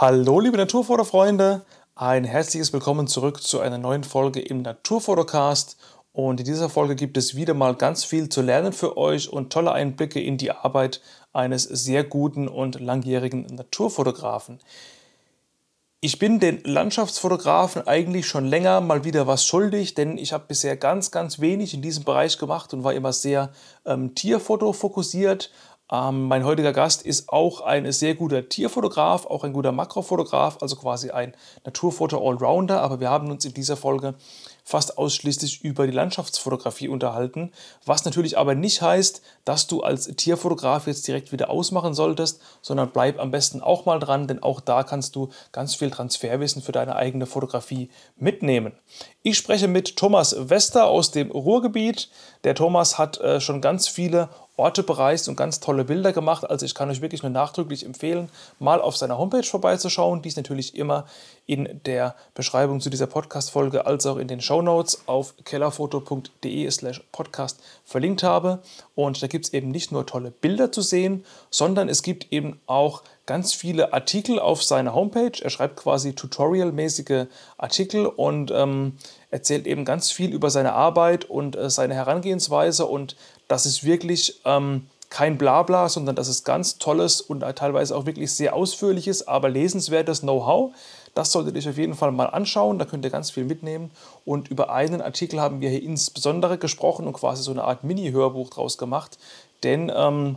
Hallo liebe Naturfotofreunde, ein herzliches Willkommen zurück zu einer neuen Folge im Naturfotocast. Und in dieser Folge gibt es wieder mal ganz viel zu lernen für euch und tolle Einblicke in die Arbeit eines sehr guten und langjährigen Naturfotografen. Ich bin den Landschaftsfotografen eigentlich schon länger mal wieder was schuldig, denn ich habe bisher ganz, ganz wenig in diesem Bereich gemacht und war immer sehr ähm, Tierfoto fokussiert, ähm, mein heutiger Gast ist auch ein sehr guter Tierfotograf, auch ein guter Makrofotograf, also quasi ein Naturfoto-Allrounder. Aber wir haben uns in dieser Folge fast ausschließlich über die Landschaftsfotografie unterhalten, was natürlich aber nicht heißt, dass du als Tierfotograf jetzt direkt wieder ausmachen solltest, sondern bleib am besten auch mal dran, denn auch da kannst du ganz viel Transferwissen für deine eigene Fotografie mitnehmen. Ich spreche mit Thomas Wester aus dem Ruhrgebiet. Der Thomas hat äh, schon ganz viele Orte bereist und ganz tolle Bilder gemacht. Also ich kann euch wirklich nur nachdrücklich empfehlen, mal auf seiner Homepage vorbeizuschauen. Die ist natürlich immer in der Beschreibung zu dieser Podcast-Folge als auch in den Show Notes auf kellerfoto.de slash podcast verlinkt habe. Und da gibt es eben nicht nur tolle Bilder zu sehen, sondern es gibt eben auch ganz viele Artikel auf seiner Homepage. Er schreibt quasi tutorialmäßige Artikel und ähm, erzählt eben ganz viel über seine Arbeit und äh, seine Herangehensweise und das ist wirklich ähm, kein Blabla, sondern das ist ganz tolles und teilweise auch wirklich sehr ausführliches, aber lesenswertes Know-how. Das solltet ihr euch auf jeden Fall mal anschauen, da könnt ihr ganz viel mitnehmen. Und über einen Artikel haben wir hier insbesondere gesprochen und quasi so eine Art Mini-Hörbuch draus gemacht. Denn ähm,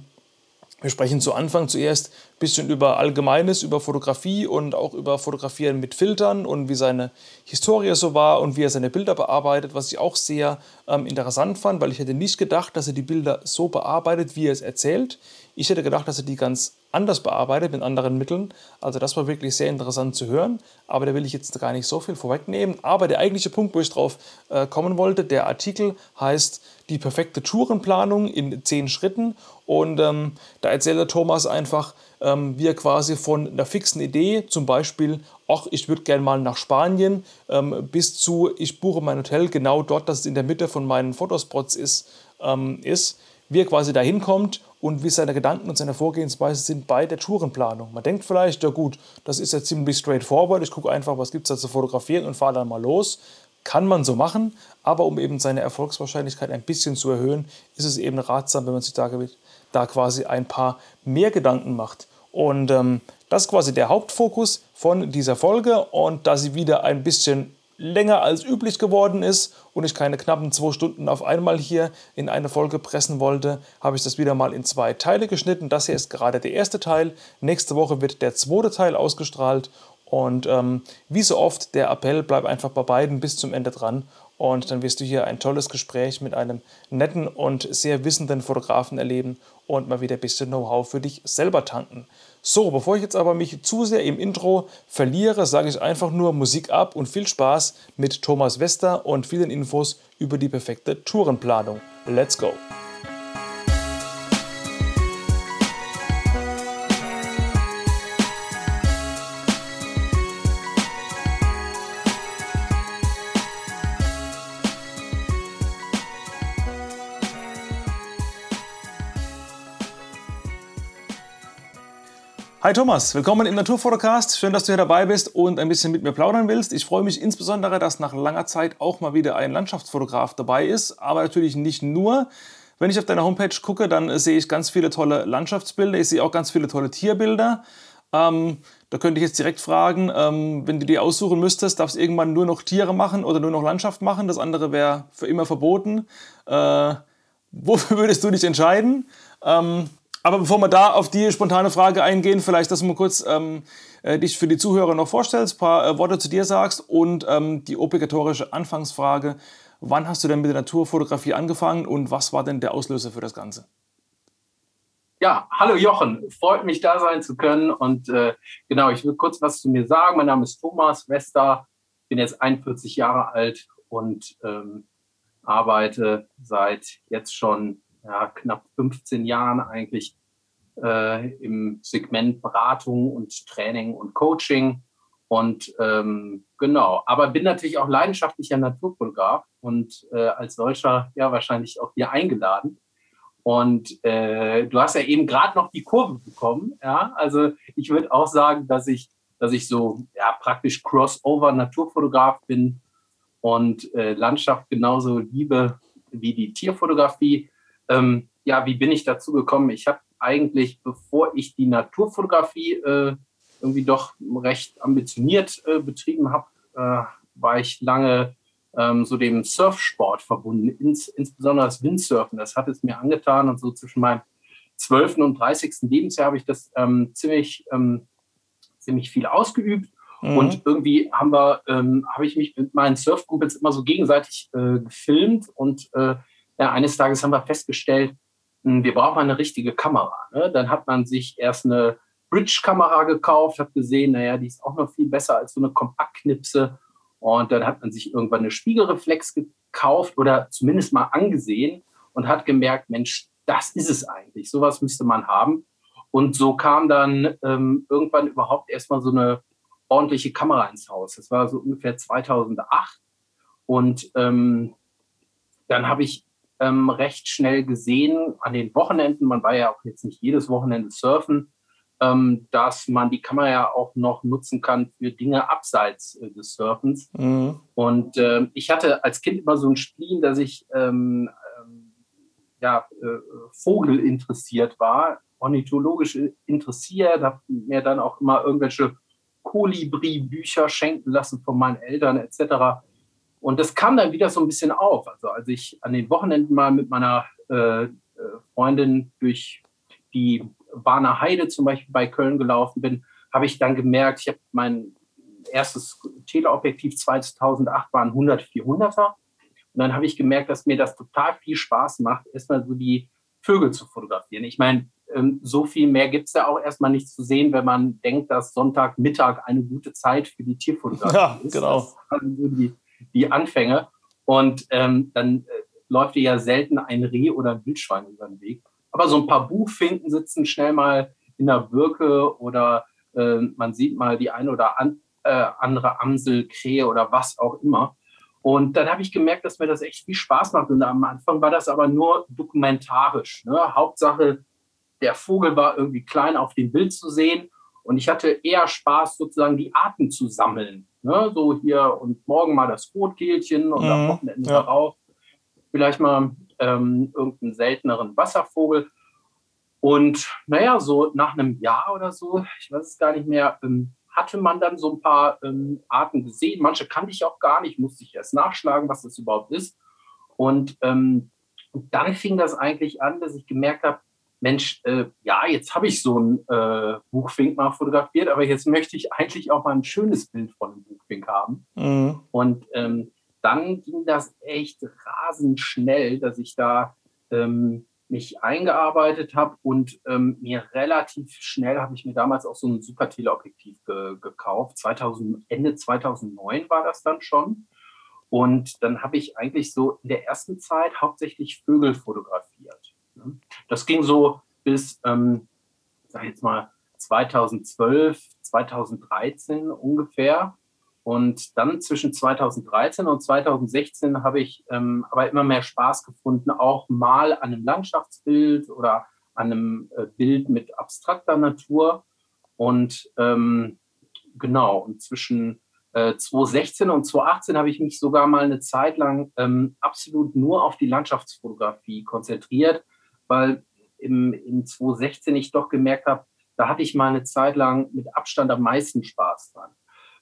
wir sprechen zu Anfang zuerst ein bisschen über Allgemeines, über Fotografie und auch über Fotografieren mit Filtern und wie seine Historie so war und wie er seine Bilder bearbeitet, was ich auch sehr ähm, interessant fand, weil ich hätte nicht gedacht, dass er die Bilder so bearbeitet, wie er es erzählt. Ich hätte gedacht, dass er die ganz anders bearbeitet mit anderen Mitteln. Also das war wirklich sehr interessant zu hören. Aber da will ich jetzt gar nicht so viel vorwegnehmen. Aber der eigentliche Punkt, wo ich drauf äh, kommen wollte, der Artikel heißt die perfekte Tourenplanung in zehn Schritten. Und ähm, da erzählt der Thomas einfach, ähm, wie er quasi von einer fixen Idee, zum Beispiel, ach, ich würde gerne mal nach Spanien, ähm, bis zu, ich buche mein Hotel genau dort, dass es in der Mitte von meinen Fotospots ist, ähm, ist wie er quasi dahin kommt und wie seine Gedanken und seine Vorgehensweise sind bei der Tourenplanung. Man denkt vielleicht, ja gut, das ist ja ziemlich straightforward, ich gucke einfach, was gibt es da zu fotografieren und fahre dann mal los. Kann man so machen, aber um eben seine Erfolgswahrscheinlichkeit ein bisschen zu erhöhen, ist es eben ratsam, wenn man sich da, da quasi ein paar mehr Gedanken macht. Und ähm, das ist quasi der Hauptfokus von dieser Folge. Und da sie wieder ein bisschen länger als üblich geworden ist und ich keine knappen zwei Stunden auf einmal hier in eine Folge pressen wollte, habe ich das wieder mal in zwei Teile geschnitten. Das hier ist gerade der erste Teil. Nächste Woche wird der zweite Teil ausgestrahlt. Und ähm, wie so oft, der Appell, bleib einfach bei beiden bis zum Ende dran. Und dann wirst du hier ein tolles Gespräch mit einem netten und sehr wissenden Fotografen erleben und mal wieder ein bisschen Know-how für dich selber tanken. So, bevor ich jetzt aber mich zu sehr im Intro verliere, sage ich einfach nur Musik ab und viel Spaß mit Thomas Wester und vielen Infos über die perfekte Tourenplanung. Let's go! Hi Thomas, willkommen im Naturfotocast. Schön, dass du hier dabei bist und ein bisschen mit mir plaudern willst. Ich freue mich insbesondere, dass nach langer Zeit auch mal wieder ein Landschaftsfotograf dabei ist, aber natürlich nicht nur. Wenn ich auf deine Homepage gucke, dann sehe ich ganz viele tolle Landschaftsbilder. Ich sehe auch ganz viele tolle Tierbilder. Ähm, da könnte ich jetzt direkt fragen, ähm, wenn du die aussuchen müsstest, darfst du irgendwann nur noch Tiere machen oder nur noch Landschaft machen? Das andere wäre für immer verboten. Äh, wofür würdest du dich entscheiden? Ähm, aber bevor wir da auf die spontane Frage eingehen, vielleicht, dass du mal kurz ähm, äh, dich für die Zuhörer noch vorstellst, ein paar äh, Worte zu dir sagst und ähm, die obligatorische Anfangsfrage, wann hast du denn mit der Naturfotografie angefangen und was war denn der Auslöser für das Ganze? Ja, hallo Jochen, freut mich da sein zu können und äh, genau, ich will kurz was zu mir sagen. Mein Name ist Thomas Wester, bin jetzt 41 Jahre alt und ähm, arbeite seit jetzt schon ja, knapp 15 Jahren eigentlich äh, im Segment Beratung und Training und Coaching. Und ähm, genau, aber bin natürlich auch leidenschaftlicher Naturfotograf und äh, als solcher ja wahrscheinlich auch hier eingeladen. Und äh, du hast ja eben gerade noch die Kurve bekommen. Ja, also ich würde auch sagen, dass ich dass ich so ja, praktisch Crossover-Naturfotograf bin und äh, Landschaft genauso liebe wie die Tierfotografie. Ähm, ja, wie bin ich dazu gekommen? Ich habe eigentlich, bevor ich die Naturfotografie äh, irgendwie doch recht ambitioniert äh, betrieben habe, äh, war ich lange ähm, so dem Surfsport verbunden, ins, insbesondere das Windsurfen. Das hat es mir angetan und so zwischen meinem 12. und 30. Lebensjahr habe ich das ähm, ziemlich, ähm, ziemlich viel ausgeübt. Mhm. Und irgendwie haben wir, ähm, habe ich mich mit meinen Surfkumpels immer so gegenseitig äh, gefilmt und äh, ja, eines Tages haben wir festgestellt, hm, wir brauchen eine richtige Kamera. Ne? Dann hat man sich erst eine Bridge-Kamera gekauft, hat gesehen, naja, die ist auch noch viel besser als so eine Kompaktknipse. Und dann hat man sich irgendwann eine Spiegelreflex gekauft oder zumindest mal angesehen und hat gemerkt, Mensch, das ist es eigentlich. Sowas müsste man haben. Und so kam dann ähm, irgendwann überhaupt erstmal so eine ordentliche Kamera ins Haus. Das war so ungefähr 2008. Und ähm, dann habe ich ähm, recht schnell gesehen an den Wochenenden, man war ja auch jetzt nicht jedes Wochenende surfen, ähm, dass man die Kamera ja auch noch nutzen kann für Dinge abseits äh, des Surfens. Mhm. Und äh, ich hatte als Kind immer so ein Spiel, dass ich ähm, ähm, ja, äh, Vogel interessiert war, ornithologisch interessiert, habe mir dann auch immer irgendwelche Kolibri-Bücher schenken lassen von meinen Eltern etc. Und das kam dann wieder so ein bisschen auf. Also als ich an den Wochenenden mal mit meiner äh, äh Freundin durch die Warner Heide zum Beispiel bei Köln gelaufen bin, habe ich dann gemerkt, ich habe mein erstes Teleobjektiv 2008 war ein 100 400er. Und dann habe ich gemerkt, dass mir das total viel Spaß macht, erstmal so die Vögel zu fotografieren. Ich meine, ähm, so viel mehr gibt es ja auch erstmal nicht zu sehen, wenn man denkt, dass Sonntagmittag eine gute Zeit für die Tierfotografie ja, ist. Genau. Das so die die Anfänge. Und ähm, dann äh, läuft dir ja selten ein Reh oder ein Wildschwein über den Weg. Aber so ein paar Buchfinken sitzen schnell mal in der Birke oder äh, man sieht mal die eine oder an, äh, andere Amsel, Krähe oder was auch immer. Und dann habe ich gemerkt, dass mir das echt viel Spaß macht. Und am Anfang war das aber nur dokumentarisch. Ne? Hauptsache, der Vogel war irgendwie klein auf dem Bild zu sehen. Und ich hatte eher Spaß, sozusagen die Arten zu sammeln. Ne? So hier und morgen mal das Rotkehlchen und mhm, am Wochenende ja. darauf vielleicht mal ähm, irgendeinen selteneren Wasservogel. Und naja, so nach einem Jahr oder so, ich weiß es gar nicht mehr, ähm, hatte man dann so ein paar ähm, Arten gesehen. Manche kannte ich auch gar nicht, musste ich erst nachschlagen, was das überhaupt ist. Und ähm, dann fing das eigentlich an, dass ich gemerkt habe, Mensch, äh, ja, jetzt habe ich so ein äh, Buchfink mal fotografiert, aber jetzt möchte ich eigentlich auch mal ein schönes Bild von einem Buchfink haben. Mhm. Und ähm, dann ging das echt rasend schnell, dass ich da ähm, mich eingearbeitet habe und ähm, mir relativ schnell habe ich mir damals auch so ein super Teleobjektiv ge gekauft. 2000, Ende 2009 war das dann schon. Und dann habe ich eigentlich so in der ersten Zeit hauptsächlich Vögel fotografiert. Das ging so bis, ähm, sag ich jetzt mal, 2012, 2013 ungefähr. Und dann zwischen 2013 und 2016 habe ich ähm, aber immer mehr Spaß gefunden, auch mal an einem Landschaftsbild oder an einem äh, Bild mit abstrakter Natur. Und ähm, genau, und zwischen äh, 2016 und 2018 habe ich mich sogar mal eine Zeit lang ähm, absolut nur auf die Landschaftsfotografie konzentriert weil im, in 2016 ich doch gemerkt habe, da hatte ich mal eine Zeit lang mit Abstand am meisten Spaß dran.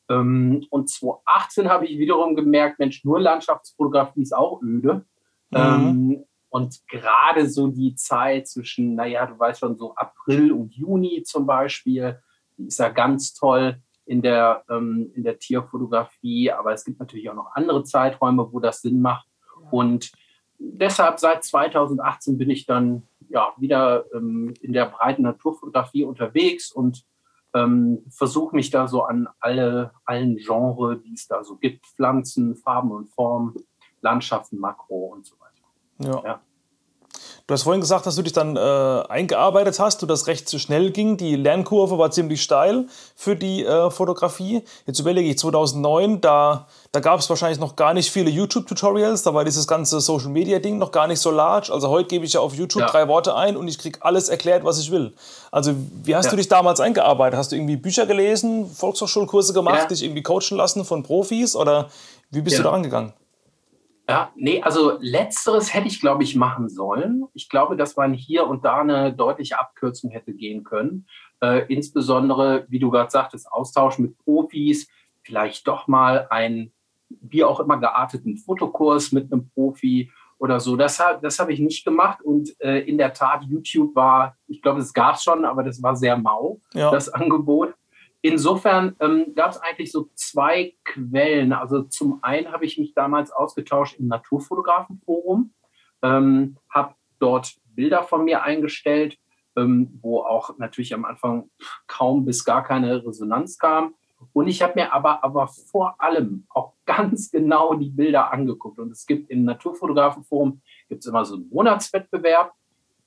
Ähm, und 2018 habe ich wiederum gemerkt, Mensch, nur Landschaftsfotografie ist auch öde. Mhm. Ähm, und gerade so die Zeit zwischen, naja, du weißt schon, so April und Juni zum Beispiel, die ist ja ganz toll in der, ähm, in der Tierfotografie. Aber es gibt natürlich auch noch andere Zeiträume, wo das Sinn macht. Und deshalb seit 2018 bin ich dann ja wieder ähm, in der breiten Naturfotografie unterwegs und ähm, versuche mich da so an alle allen Genres, die es da so gibt, Pflanzen, Farben und Formen, Landschaften, Makro und so weiter. Ja. ja. Du hast vorhin gesagt, dass du dich dann äh, eingearbeitet hast, du das recht zu schnell ging. Die Lernkurve war ziemlich steil für die äh, Fotografie. Jetzt überlege ich, 2009, da, da gab es wahrscheinlich noch gar nicht viele YouTube-Tutorials, da war dieses ganze Social-Media-Ding noch gar nicht so large. Also heute gebe ich ja auf YouTube ja. drei Worte ein und ich kriege alles erklärt, was ich will. Also wie hast ja. du dich damals eingearbeitet? Hast du irgendwie Bücher gelesen, Volkshochschulkurse gemacht, ja. dich irgendwie coachen lassen von Profis oder wie bist du da angegangen? Ja, nee, also letzteres hätte ich, glaube ich, machen sollen. Ich glaube, dass man hier und da eine deutliche Abkürzung hätte gehen können. Äh, insbesondere, wie du gerade sagtest, Austausch mit Profis, vielleicht doch mal einen, wie auch immer gearteten Fotokurs mit einem Profi oder so. Das, das habe ich nicht gemacht. Und äh, in der Tat, YouTube war, ich glaube, es gab es schon, aber das war sehr mau, ja. das Angebot. Insofern ähm, gab es eigentlich so zwei Quellen. Also zum einen habe ich mich damals ausgetauscht im Naturfotografenforum, ähm, habe dort Bilder von mir eingestellt, ähm, wo auch natürlich am Anfang kaum bis gar keine Resonanz kam. Und ich habe mir aber, aber vor allem auch ganz genau die Bilder angeguckt. Und es gibt im Naturfotografenforum gibt es immer so einen Monatswettbewerb.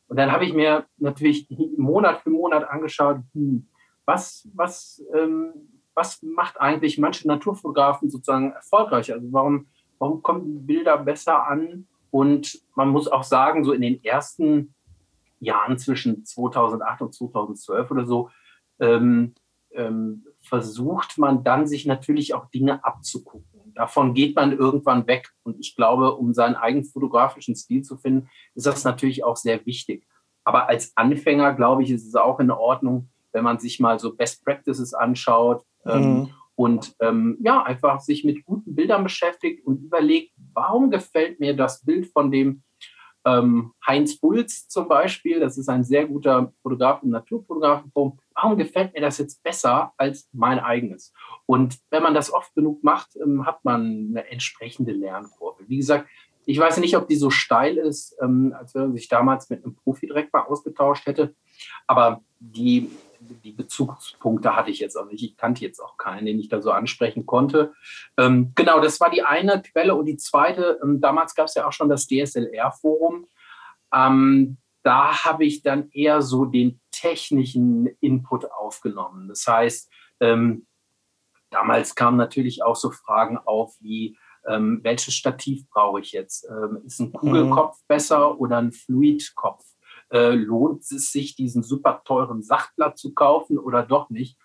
Und dann habe ich mir natürlich Monat für Monat angeschaut, hm, was, was, ähm, was macht eigentlich manche Naturfotografen sozusagen erfolgreich? Also warum, warum kommen Bilder besser an? Und man muss auch sagen, so in den ersten Jahren zwischen 2008 und 2012 oder so, ähm, ähm, versucht man dann sich natürlich auch Dinge abzugucken. Davon geht man irgendwann weg. Und ich glaube, um seinen eigenen fotografischen Stil zu finden, ist das natürlich auch sehr wichtig. Aber als Anfänger, glaube ich, ist es auch in Ordnung, wenn man sich mal so Best Practices anschaut ähm, mhm. und ähm, ja, einfach sich mit guten Bildern beschäftigt und überlegt, warum gefällt mir das Bild von dem ähm, Heinz Bulz zum Beispiel, das ist ein sehr guter Fotograf im Naturfotografenforum, warum gefällt mir das jetzt besser als mein eigenes? Und wenn man das oft genug macht, ähm, hat man eine entsprechende Lernkurve. Wie gesagt, ich weiß nicht, ob die so steil ist, ähm, als wenn man sich damals mit einem Profi direkt mal ausgetauscht hätte. Aber die die Bezugspunkte hatte ich jetzt auch nicht. Ich kannte jetzt auch keinen, den ich da so ansprechen konnte. Ähm, genau, das war die eine Quelle. Und die zweite, ähm, damals gab es ja auch schon das DSLR-Forum. Ähm, da habe ich dann eher so den technischen Input aufgenommen. Das heißt, ähm, damals kamen natürlich auch so Fragen auf wie, ähm, welches Stativ brauche ich jetzt? Ähm, ist ein Kugelkopf mhm. besser oder ein Fluidkopf? Äh, lohnt es sich, diesen super teuren Sachtler zu kaufen oder doch nicht?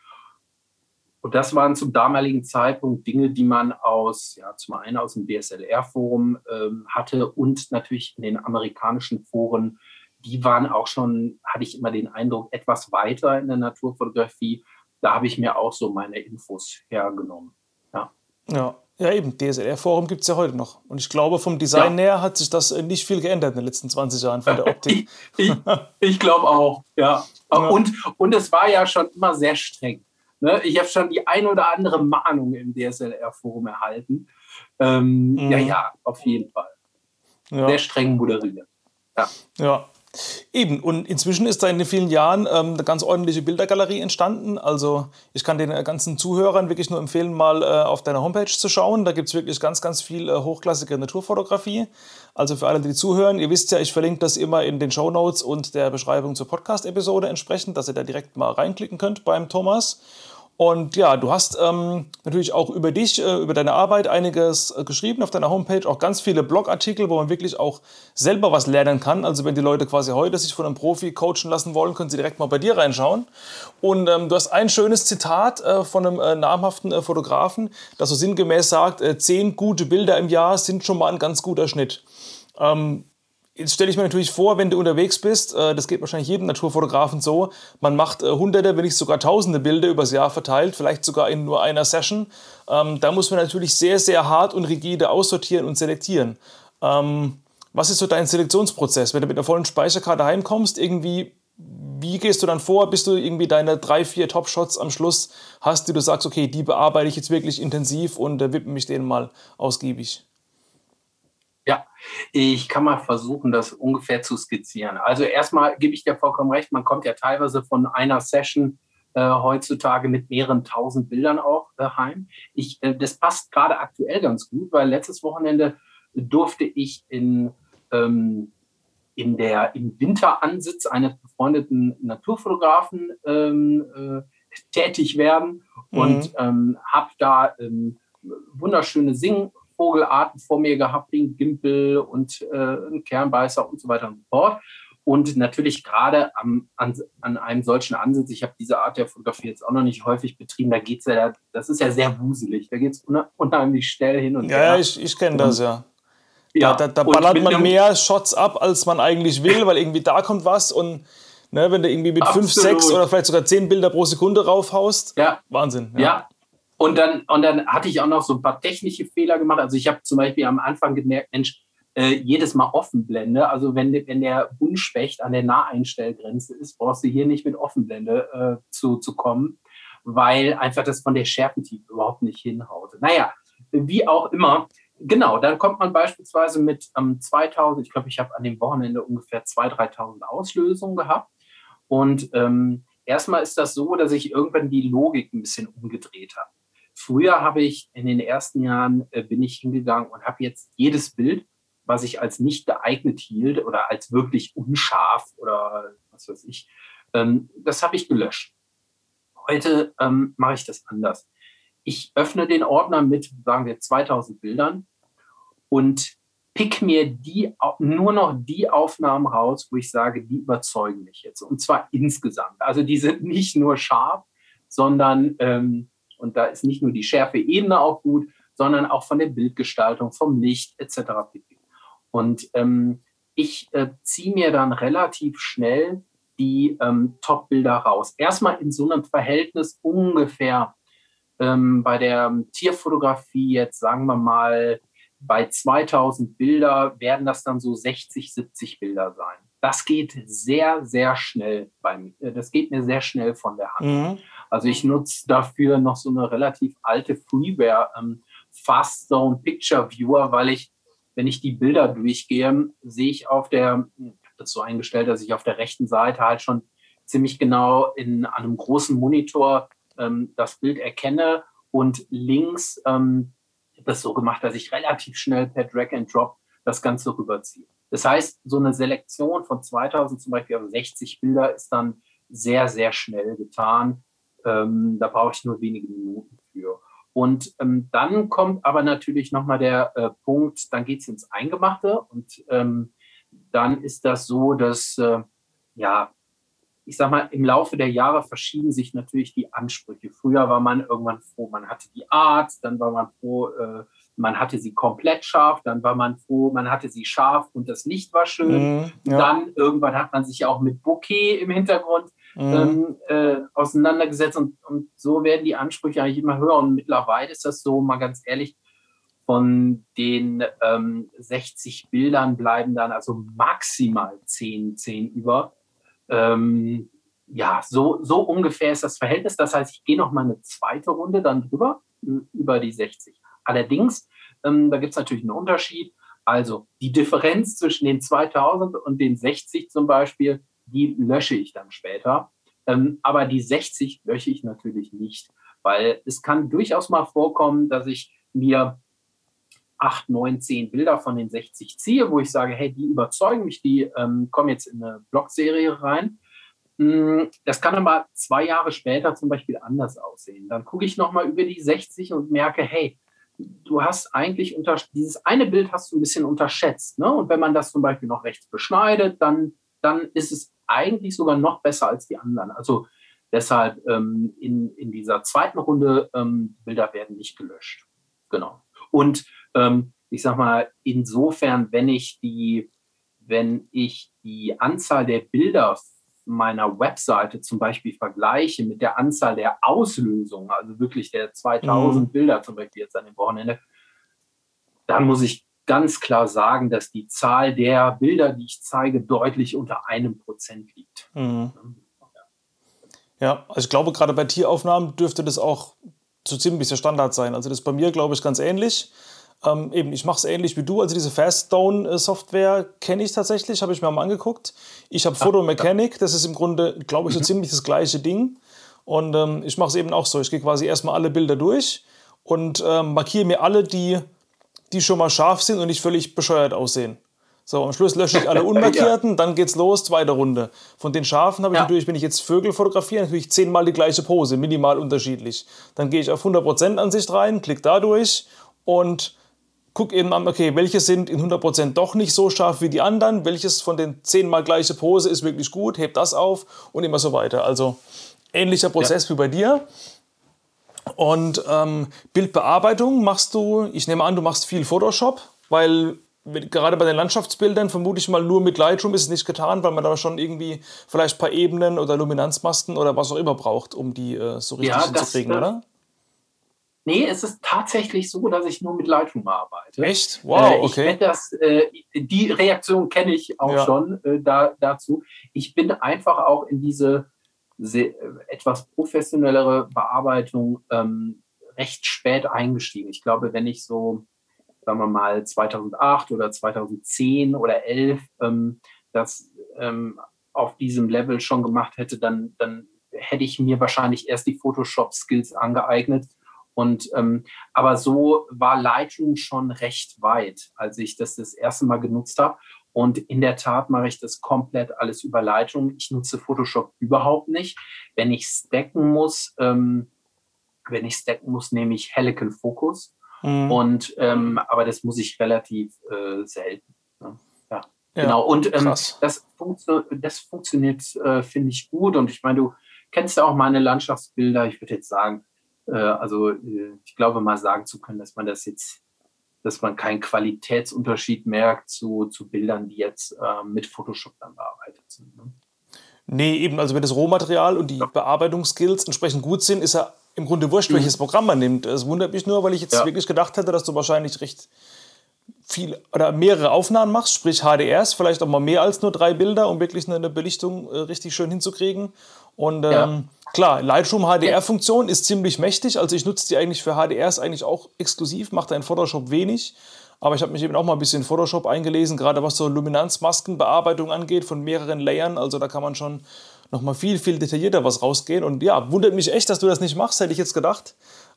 Und das waren zum damaligen Zeitpunkt Dinge, die man aus, ja, zum einen aus dem DSLR-Forum ähm, hatte und natürlich in den amerikanischen Foren, die waren auch schon, hatte ich immer den Eindruck, etwas weiter in der Naturfotografie. Da habe ich mir auch so meine Infos hergenommen. Ja. Ja, ja, eben, DSLR-Forum gibt es ja heute noch. Und ich glaube, vom Design ja. her hat sich das äh, nicht viel geändert in den letzten 20 Jahren von der Optik. ich, ich glaube auch, ja. ja. Und, und es war ja schon immer sehr streng. Ne? Ich habe schon die ein oder andere Mahnung im DSLR-Forum erhalten. Ähm, mhm. Ja, ja, auf jeden Fall. Ja. Sehr streng moderiert. Ja. ja. Eben, und inzwischen ist da in den vielen Jahren ähm, eine ganz ordentliche Bildergalerie entstanden. Also ich kann den ganzen Zuhörern wirklich nur empfehlen, mal äh, auf deiner Homepage zu schauen. Da gibt es wirklich ganz, ganz viel äh, hochklassige Naturfotografie. Also für alle, die zuhören, ihr wisst ja, ich verlinke das immer in den Show Notes und der Beschreibung zur Podcast-Episode entsprechend, dass ihr da direkt mal reinklicken könnt beim Thomas. Und ja, du hast ähm, natürlich auch über dich, äh, über deine Arbeit einiges äh, geschrieben auf deiner Homepage, auch ganz viele Blogartikel, wo man wirklich auch selber was lernen kann. Also wenn die Leute quasi heute sich von einem Profi coachen lassen wollen, können sie direkt mal bei dir reinschauen. Und ähm, du hast ein schönes Zitat äh, von einem äh, namhaften äh, Fotografen, das so sinngemäß sagt, äh, zehn gute Bilder im Jahr sind schon mal ein ganz guter Schnitt. Ähm, Jetzt stelle ich mir natürlich vor, wenn du unterwegs bist, äh, das geht wahrscheinlich jedem Naturfotografen so, man macht äh, hunderte, wenn nicht sogar tausende Bilder übers Jahr verteilt, vielleicht sogar in nur einer Session. Ähm, da muss man natürlich sehr, sehr hart und rigide aussortieren und selektieren. Ähm, was ist so dein Selektionsprozess? Wenn du mit einer vollen Speicherkarte heimkommst, irgendwie, wie gehst du dann vor, bis du irgendwie deine drei, vier Top-Shots am Schluss hast, die du sagst, okay, die bearbeite ich jetzt wirklich intensiv und äh, widme mich denen mal ausgiebig? Ja, ich kann mal versuchen, das ungefähr zu skizzieren. Also erstmal gebe ich dir vollkommen recht, man kommt ja teilweise von einer Session äh, heutzutage mit mehreren tausend Bildern auch äh, heim. Ich, äh, das passt gerade aktuell ganz gut, weil letztes Wochenende durfte ich in, ähm, in der, im Winteransitz eines befreundeten Naturfotografen ähm, äh, tätig werden und mhm. ähm, habe da ähm, wunderschöne Singvogelarten vor mir gehabt, den Gimpel und äh, einen Kernbeißer und so weiter und so fort. Und natürlich gerade am, an, an einem solchen Ansatz, ich habe diese Art der Fotografie jetzt auch noch nicht häufig betrieben, da geht es ja, das ist ja sehr wuselig, da geht es unheimlich schnell hin und her. Ja, ich, ich kenne das, ja. Ja, da, da, da ballert man mehr Shots ab, als man eigentlich will, weil irgendwie da kommt was und ne, wenn du irgendwie mit Absolut. fünf, sechs oder vielleicht sogar zehn Bilder pro Sekunde raufhaust, ja. Wahnsinn. Ja. ja. Und dann, und dann hatte ich auch noch so ein paar technische Fehler gemacht. Also ich habe zum Beispiel am Anfang gemerkt, Mensch, äh, jedes Mal Offenblende. Also wenn, wenn der Buntspecht an der Naheinstellgrenze ist, brauchst du hier nicht mit Offenblende äh, zu, zu kommen, weil einfach das von der Schärfentiefe überhaupt nicht hinhaut. Naja, wie auch immer. Genau, dann kommt man beispielsweise mit ähm, 2000, ich glaube, ich habe an dem Wochenende ungefähr 2.000, 3.000 Auslösungen gehabt. Und ähm, erstmal ist das so, dass ich irgendwann die Logik ein bisschen umgedreht habe. Früher habe ich in den ersten Jahren äh, bin ich hingegangen und habe jetzt jedes Bild was ich als nicht geeignet hielt oder als wirklich unscharf oder was weiß ich, ähm, das habe ich gelöscht. Heute ähm, mache ich das anders. Ich öffne den Ordner mit, sagen wir, 2000 Bildern und pick mir die, nur noch die Aufnahmen raus, wo ich sage, die überzeugen mich jetzt. Und zwar insgesamt. Also die sind nicht nur scharf, sondern, ähm, und da ist nicht nur die Schärfe-Ebene auch gut, sondern auch von der Bildgestaltung, vom Licht etc. Und ähm, ich äh, ziehe mir dann relativ schnell die ähm, Top-Bilder raus. Erstmal in so einem Verhältnis ungefähr ähm, bei der Tierfotografie jetzt sagen wir mal bei 2000 Bilder werden das dann so 60, 70 Bilder sein. Das geht sehr, sehr schnell bei mir. Äh, das geht mir sehr schnell von der Hand. Mhm. Also ich nutze dafür noch so eine relativ alte Freeware ähm, Fast Zone Picture Viewer, weil ich wenn ich die Bilder durchgehe, sehe ich auf der, ich habe das so eingestellt, dass ich auf der rechten Seite halt schon ziemlich genau in einem großen Monitor ähm, das Bild erkenne und links ähm, das so gemacht, dass ich relativ schnell per Drag and Drop das Ganze rüberziehe. Das heißt, so eine Selektion von 2000 zum Beispiel, also 60 Bilder, ist dann sehr, sehr schnell getan. Ähm, da brauche ich nur wenige Minuten für. Und ähm, dann kommt aber natürlich nochmal der äh, Punkt, dann geht es ins Eingemachte und ähm, dann ist das so, dass, äh, ja, ich sag mal, im Laufe der Jahre verschieben sich natürlich die Ansprüche. Früher war man irgendwann froh, man hatte die Art, dann war man froh, äh, man hatte sie komplett scharf, dann war man froh, man hatte sie scharf und das Licht war schön. Mm, ja. Dann irgendwann hat man sich auch mit Bouquet im Hintergrund mhm. äh, auseinandergesetzt und, und so werden die Ansprüche eigentlich immer höher. Und mittlerweile ist das so, mal ganz ehrlich, von den ähm, 60 Bildern bleiben dann also maximal 10, 10 über. Ähm, ja, so, so ungefähr ist das Verhältnis. Das heißt, ich gehe noch mal eine zweite Runde dann drüber, über die 60. Allerdings, ähm, da gibt es natürlich einen Unterschied. Also die Differenz zwischen den 2000 und den 60 zum Beispiel, die lösche ich dann später. Ähm, aber die 60 lösche ich natürlich nicht, weil es kann durchaus mal vorkommen, dass ich mir 8, 9, 10 Bilder von den 60 ziehe, wo ich sage, hey, die überzeugen mich, die ähm, kommen jetzt in eine Blogserie rein. Hm, das kann aber zwei Jahre später zum Beispiel anders aussehen. Dann gucke ich nochmal über die 60 und merke, hey, du hast eigentlich unter dieses eine Bild hast du ein bisschen unterschätzt. Ne? Und wenn man das zum Beispiel noch rechts beschneidet, dann, dann ist es eigentlich sogar noch besser als die anderen. Also deshalb ähm, in, in dieser zweiten Runde ähm, Bilder werden nicht gelöscht. Genau. Und ähm, ich sag mal, insofern, wenn ich die, wenn ich die Anzahl der Bilder meiner Webseite zum Beispiel vergleiche mit der Anzahl der Auslösungen, also wirklich der 2000 mhm. Bilder zum Beispiel jetzt an dem Wochenende, dann muss ich ganz klar sagen, dass die Zahl der Bilder, die ich zeige, deutlich unter einem Prozent liegt. Mhm. Ja, also ich glaube, gerade bei Tieraufnahmen dürfte das auch so ziemlich der Standard sein. Also das ist bei mir, glaube ich, ganz ähnlich. Ähm, eben, ich mache es ähnlich wie du. Also diese Faststone-Software kenne ich tatsächlich, habe ich mir mal angeguckt. Ich habe Photo Mechanic, das ist im Grunde, glaube ich, so mhm. ziemlich das gleiche Ding. Und ähm, ich mache es eben auch so. Ich gehe quasi erstmal alle Bilder durch und ähm, markiere mir alle, die die schon mal scharf sind und nicht völlig bescheuert aussehen. So, am Schluss lösche ich alle unmarkierten, ja. dann geht's los, zweite Runde. Von den Schafen habe ich ja. natürlich, wenn ich jetzt Vögel fotografiere, natürlich zehnmal die gleiche Pose, minimal unterschiedlich. Dann gehe ich auf 100% Ansicht rein, klicke da durch und gucke eben an, okay, welche sind in 100% doch nicht so scharf wie die anderen, welches von den zehnmal gleiche Pose ist wirklich gut, heb das auf und immer so weiter. Also ähnlicher Prozess ja. wie bei dir. Und ähm, Bildbearbeitung machst du, ich nehme an, du machst viel Photoshop, weil gerade bei den Landschaftsbildern vermute ich mal nur mit Lightroom ist es nicht getan, weil man da schon irgendwie vielleicht ein paar Ebenen oder Luminanzmasken oder was auch immer braucht, um die äh, so richtig ja, hinzukriegen, oder? Nee, es ist tatsächlich so, dass ich nur mit Lightroom arbeite. Echt? Wow, äh, okay. Das, äh, die Reaktion kenne ich auch ja. schon äh, da, dazu. Ich bin einfach auch in diese etwas professionellere Bearbeitung ähm, recht spät eingestiegen. Ich glaube, wenn ich so sagen wir mal 2008 oder 2010 oder 11 ähm, das ähm, auf diesem Level schon gemacht hätte, dann, dann hätte ich mir wahrscheinlich erst die Photoshop-Skills angeeignet. Und ähm, aber so war Lightroom schon recht weit, als ich das das erste Mal genutzt habe. Und in der Tat mache ich das komplett alles über Lightroom. Ich nutze Photoshop überhaupt nicht. Wenn ich stacken muss, ähm, wenn ich stacken muss, nehme ich Helical Focus. Mhm. Und ähm, aber das muss ich relativ äh, selten. Ne? Ja, ja, genau. Und ähm, das, funktio das funktioniert, äh, finde ich, gut. Und ich meine, du kennst ja auch meine Landschaftsbilder. Ich würde jetzt sagen, äh, also äh, ich glaube mal sagen zu können, dass man das jetzt, dass man keinen Qualitätsunterschied merkt zu, zu Bildern, die jetzt äh, mit Photoshop dann bearbeitet sind. Ne? Nee, eben, also wenn das Rohmaterial und die ja. Bearbeitungsskills entsprechend gut sind, ist ja im Grunde wurscht, welches mhm. Programm man nimmt. Es wundert mich nur, weil ich jetzt ja. wirklich gedacht hätte, dass du wahrscheinlich recht viel oder mehrere Aufnahmen machst, sprich HDRs, vielleicht auch mal mehr als nur drei Bilder, um wirklich eine Belichtung äh, richtig schön hinzukriegen. Und ähm, ja. Klar, Lightroom HDR-Funktion ist ziemlich mächtig. Also ich nutze die eigentlich für HDRs eigentlich auch exklusiv, mache da in Photoshop wenig. Aber ich habe mich eben auch mal ein bisschen in Photoshop eingelesen, gerade was so Luminanzmaskenbearbeitung angeht, von mehreren Layern. Also da kann man schon nochmal viel, viel detaillierter was rausgehen. Und ja, wundert mich echt, dass du das nicht machst, hätte ich jetzt gedacht.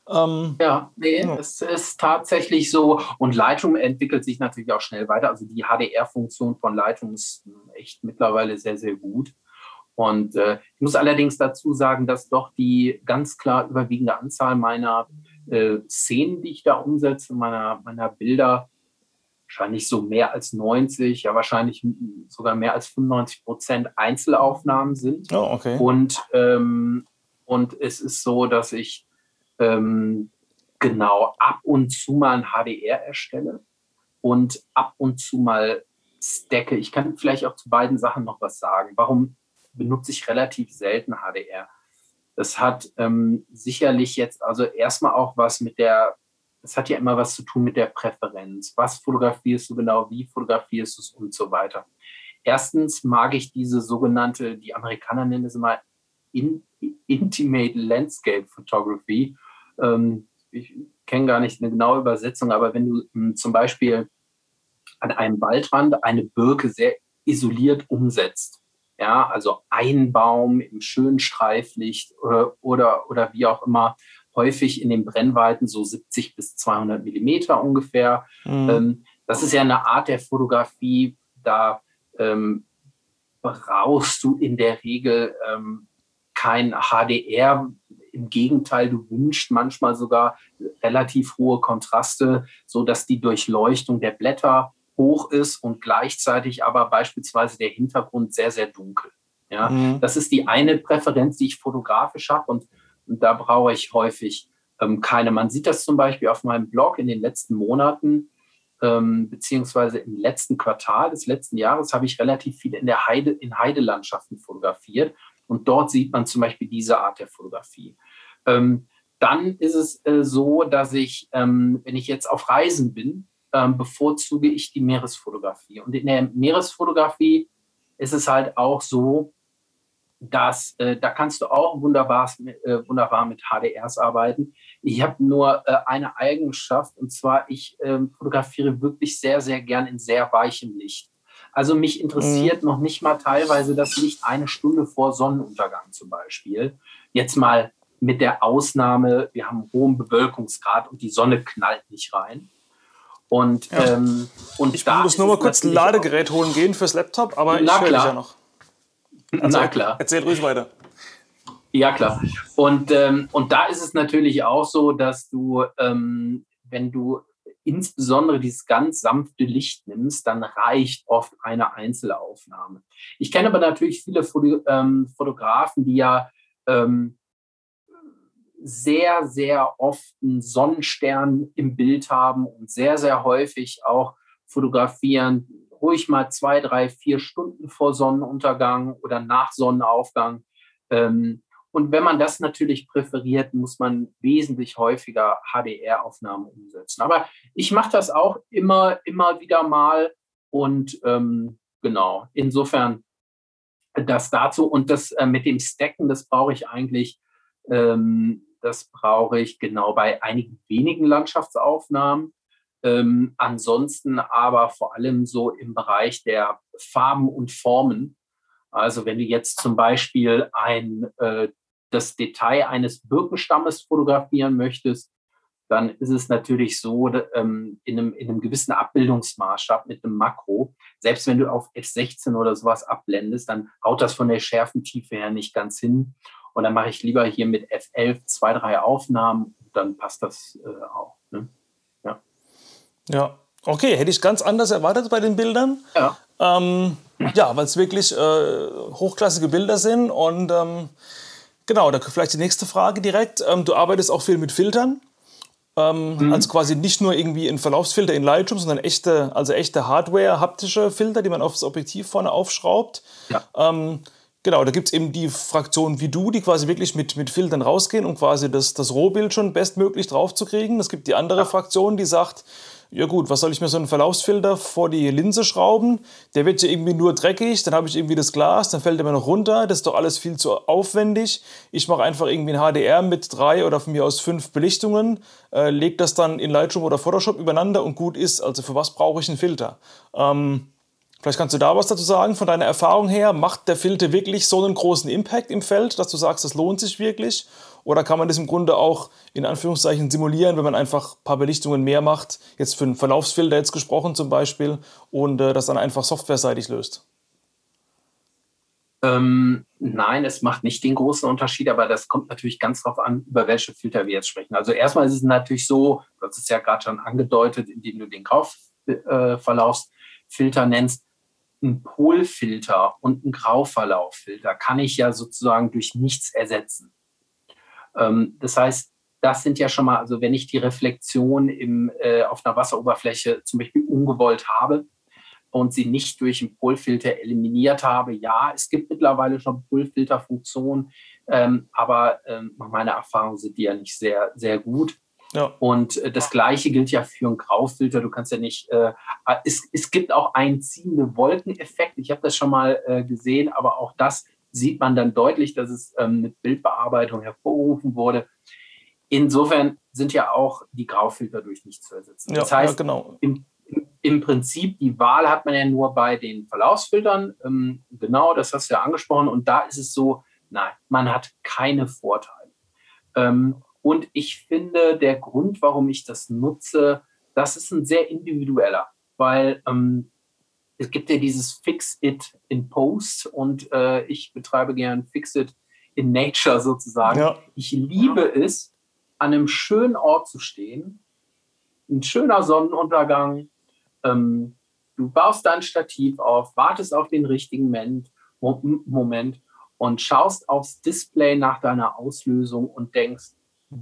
Ähm, ja, nee, ja. es ist tatsächlich so. Und Lightroom entwickelt sich natürlich auch schnell weiter. Also die HDR-Funktion von Lightroom ist echt mittlerweile sehr, sehr gut. Und äh, ich muss allerdings dazu sagen, dass doch die ganz klar überwiegende Anzahl meiner äh, Szenen, die ich da umsetze, meiner, meiner Bilder, wahrscheinlich so mehr als 90, ja wahrscheinlich sogar mehr als 95 Prozent Einzelaufnahmen sind. Oh, okay. Und, ähm, und es ist so, dass ich ähm, genau ab und zu mal ein HDR erstelle und ab und zu mal stacke. Ich kann vielleicht auch zu beiden Sachen noch was sagen. Warum benutze ich relativ selten HDR? Das hat ähm, sicherlich jetzt also erstmal auch was mit der es hat ja immer was zu tun mit der Präferenz. Was fotografierst du genau, wie fotografierst du es und so weiter. Erstens mag ich diese sogenannte, die Amerikaner nennen es immer in, Intimate Landscape Photography. Ähm, ich kenne gar nicht eine genaue Übersetzung, aber wenn du m, hm, zum Beispiel an einem Waldrand eine Birke sehr isoliert umsetzt, ja, also ein Baum im schönen Streiflicht oder, oder, oder wie auch immer, häufig in den Brennweiten so 70 bis 200 Millimeter ungefähr. Mhm. Ähm, das ist ja eine Art der Fotografie, da ähm, brauchst du in der Regel ähm, kein HDR. Im Gegenteil, du wünschst manchmal sogar relativ hohe Kontraste, so dass die Durchleuchtung der Blätter hoch ist und gleichzeitig aber beispielsweise der Hintergrund sehr, sehr dunkel. Ja, mhm. das ist die eine Präferenz, die ich fotografisch habe und und da brauche ich häufig ähm, keine. Man sieht das zum Beispiel auf meinem Blog in den letzten Monaten, ähm, beziehungsweise im letzten Quartal des letzten Jahres habe ich relativ viel in der Heide, in Heidelandschaften fotografiert. Und dort sieht man zum Beispiel diese Art der Fotografie. Ähm, dann ist es äh, so, dass ich, ähm, wenn ich jetzt auf Reisen bin, ähm, bevorzuge ich die Meeresfotografie. Und in der Meeresfotografie ist es halt auch so, dass äh, da kannst du auch wunderbar, äh, wunderbar mit HDRs arbeiten. Ich habe nur äh, eine Eigenschaft und zwar, ich ähm, fotografiere wirklich sehr, sehr gern in sehr weichem Licht. Also mich interessiert mhm. noch nicht mal teilweise das Licht eine Stunde vor Sonnenuntergang zum Beispiel. Jetzt mal mit der Ausnahme, wir haben hohen Bewölkungsgrad und die Sonne knallt nicht rein. Und, ja. ähm, und ich muss nur mal kurz ein Ladegerät holen gehen fürs Laptop, aber ich höre ja noch. Also, Na klar. Erzähl ruhig weiter. Ja, klar. Und, ähm, und da ist es natürlich auch so, dass du, ähm, wenn du insbesondere dieses ganz sanfte Licht nimmst, dann reicht oft eine Einzelaufnahme. Ich kenne aber natürlich viele Foto, ähm, Fotografen, die ja ähm, sehr, sehr oft einen Sonnenstern im Bild haben und sehr, sehr häufig auch fotografieren, ruhig mal zwei, drei, vier Stunden vor Sonnenuntergang oder nach Sonnenaufgang. Ähm, und wenn man das natürlich präferiert, muss man wesentlich häufiger HDR-Aufnahmen umsetzen. Aber ich mache das auch immer, immer wieder mal. Und ähm, genau, insofern das dazu. Und das äh, mit dem Stacken, das brauche ich eigentlich, ähm, das brauche ich genau bei einigen wenigen Landschaftsaufnahmen. Ähm, ansonsten aber vor allem so im Bereich der Farben und Formen. Also wenn du jetzt zum Beispiel ein, äh, das Detail eines Birkenstammes fotografieren möchtest, dann ist es natürlich so, ähm, in, einem, in einem gewissen Abbildungsmaßstab mit einem Makro, selbst wenn du auf F16 oder sowas abblendest, dann haut das von der Schärfentiefe her nicht ganz hin. Und dann mache ich lieber hier mit F11 zwei, drei Aufnahmen, dann passt das äh, auch. Ne? Ja. ja, okay, hätte ich ganz anders erwartet bei den Bildern. Ja. Ähm, ja, weil es wirklich äh, hochklassige Bilder sind. Und ähm, genau, da vielleicht die nächste Frage direkt. Ähm, du arbeitest auch viel mit Filtern. Ähm, mhm. Also quasi nicht nur irgendwie ein Verlaufsfilter in Lightroom, sondern echte, also echte Hardware, haptische Filter, die man aufs Objektiv vorne aufschraubt. Ja. Genau, da gibt es eben die Fraktionen wie du, die quasi wirklich mit, mit Filtern rausgehen, um quasi das, das Rohbild schon bestmöglich draufzukriegen. Es gibt die andere ja. Fraktion, die sagt, ja gut, was soll ich mir so einen Verlaufsfilter vor die Linse schrauben? Der wird ja irgendwie nur dreckig, dann habe ich irgendwie das Glas, dann fällt er mir noch runter, das ist doch alles viel zu aufwendig. Ich mache einfach irgendwie ein HDR mit drei oder von mir aus fünf Belichtungen, äh, lege das dann in Lightroom oder Photoshop übereinander und gut ist. Also für was brauche ich einen Filter? Ähm, Vielleicht kannst du da was dazu sagen, von deiner Erfahrung her. Macht der Filter wirklich so einen großen Impact im Feld, dass du sagst, das lohnt sich wirklich? Oder kann man das im Grunde auch in Anführungszeichen simulieren, wenn man einfach ein paar Belichtungen mehr macht, jetzt für einen Verlaufsfilter jetzt gesprochen zum Beispiel, und äh, das dann einfach softwareseitig löst? Ähm, nein, es macht nicht den großen Unterschied, aber das kommt natürlich ganz darauf an, über welche Filter wir jetzt sprechen. Also erstmal ist es natürlich so, du hast es ja gerade schon angedeutet, indem du den Kaufverlaufsfilter äh, nennst, ein Polfilter und ein Grauverlauffilter kann ich ja sozusagen durch nichts ersetzen. Ähm, das heißt, das sind ja schon mal, also wenn ich die Reflexion im, äh, auf einer Wasseroberfläche zum Beispiel ungewollt habe und sie nicht durch einen Polfilter eliminiert habe, ja, es gibt mittlerweile schon Polfilterfunktionen, ähm, aber ähm, nach meiner Erfahrung sind die ja nicht sehr, sehr gut. Ja. Und äh, das Gleiche gilt ja für einen Graufilter. Du kannst ja nicht, äh, es, es gibt auch einen ziehende Wolkeneffekt. Ich habe das schon mal äh, gesehen, aber auch das sieht man dann deutlich, dass es ähm, mit Bildbearbeitung hervorgerufen wurde. Insofern sind ja auch die Graufilter durch nichts zu ersetzen. das heißt, ja, genau. im, im Prinzip, die Wahl hat man ja nur bei den Verlaufsfiltern. Ähm, genau, das hast du ja angesprochen. Und da ist es so, nein, man hat keine Vorteile. Ähm, und ich finde, der Grund, warum ich das nutze, das ist ein sehr individueller, weil ähm, es gibt ja dieses Fix It in Post und äh, ich betreibe gern Fix It in Nature sozusagen. Ja. Ich liebe es, an einem schönen Ort zu stehen, ein schöner Sonnenuntergang. Ähm, du baust dein Stativ auf, wartest auf den richtigen Moment, Moment und schaust aufs Display nach deiner Auslösung und denkst,